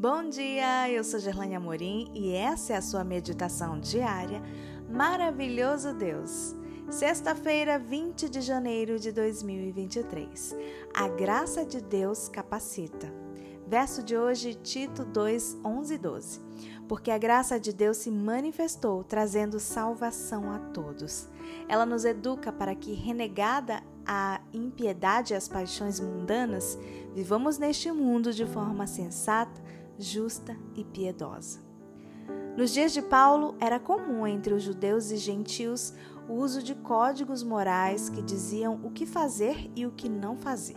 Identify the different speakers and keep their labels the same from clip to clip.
Speaker 1: Bom dia, eu sou Gerlane Amorim e essa é a sua meditação diária Maravilhoso Deus. Sexta-feira, 20 de janeiro de 2023. A graça de Deus capacita. Verso de hoje, Tito 2, 11 e 12. Porque a graça de Deus se manifestou, trazendo salvação a todos. Ela nos educa para que, renegada a impiedade e as paixões mundanas, vivamos neste mundo de forma sensata, justa e piedosa. Nos dias de Paulo, era comum entre os judeus e gentios o uso de códigos morais que diziam o que fazer e o que não fazer.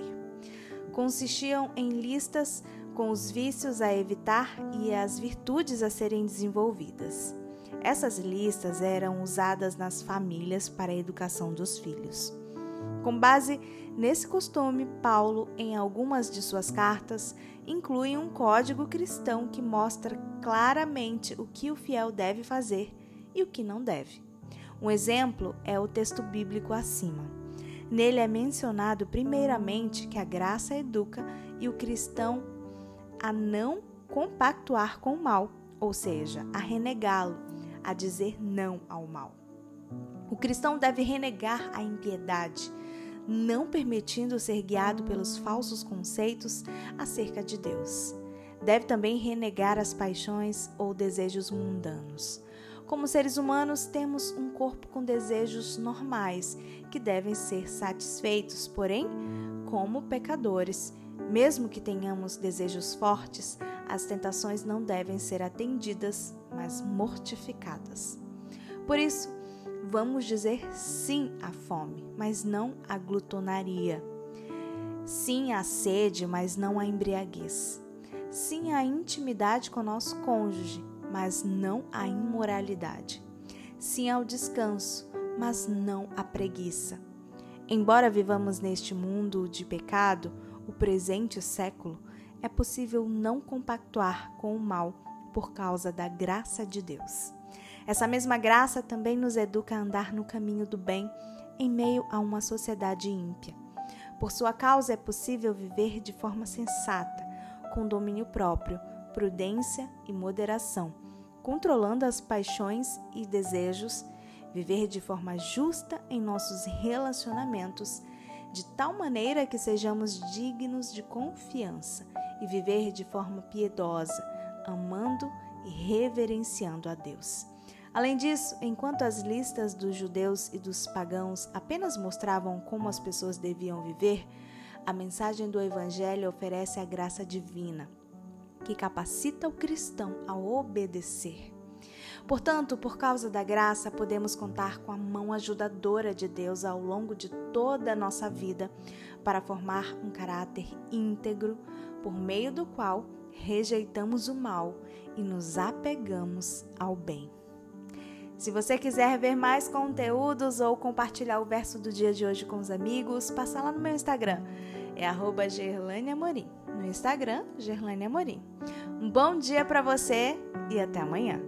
Speaker 1: Consistiam em listas com os vícios a evitar e as virtudes a serem desenvolvidas. Essas listas eram usadas nas famílias para a educação dos filhos. Com base nesse costume, Paulo, em algumas de suas cartas, inclui um código cristão que mostra claramente o que o fiel deve fazer e o que não deve. Um exemplo é o texto bíblico acima. Nele é mencionado primeiramente que a graça educa e o cristão a não compactuar com o mal, ou seja, a renegá-lo, a dizer não ao mal. O cristão deve renegar a impiedade, não permitindo ser guiado pelos falsos conceitos acerca de Deus. Deve também renegar as paixões ou desejos mundanos. Como seres humanos, temos um corpo com desejos normais que devem ser satisfeitos, porém, como pecadores, mesmo que tenhamos desejos fortes, as tentações não devem ser atendidas, mas mortificadas. Por isso, vamos dizer sim à fome, mas não à glutonaria. Sim à sede, mas não à embriaguez. Sim à intimidade com nosso cônjuge, mas não à imoralidade. Sim ao descanso, mas não à preguiça. Embora vivamos neste mundo de pecado, o presente século, é possível não compactuar com o mal por causa da graça de Deus. Essa mesma graça também nos educa a andar no caminho do bem em meio a uma sociedade ímpia. Por sua causa é possível viver de forma sensata, com domínio próprio, prudência e moderação, controlando as paixões e desejos, viver de forma justa em nossos relacionamentos, de tal maneira que sejamos dignos de confiança e viver de forma piedosa, amando e reverenciando a Deus. Além disso, enquanto as listas dos judeus e dos pagãos apenas mostravam como as pessoas deviam viver, a mensagem do Evangelho oferece a graça divina, que capacita o cristão a obedecer. Portanto, por causa da graça, podemos contar com a mão ajudadora de Deus ao longo de toda a nossa vida para formar um caráter íntegro, por meio do qual rejeitamos o mal e nos apegamos ao bem. Se você quiser ver mais conteúdos ou compartilhar o verso do dia de hoje com os amigos, passa lá no meu Instagram. É arroba. No Instagram, Gerlane Amorim. Um bom dia para você e até amanhã.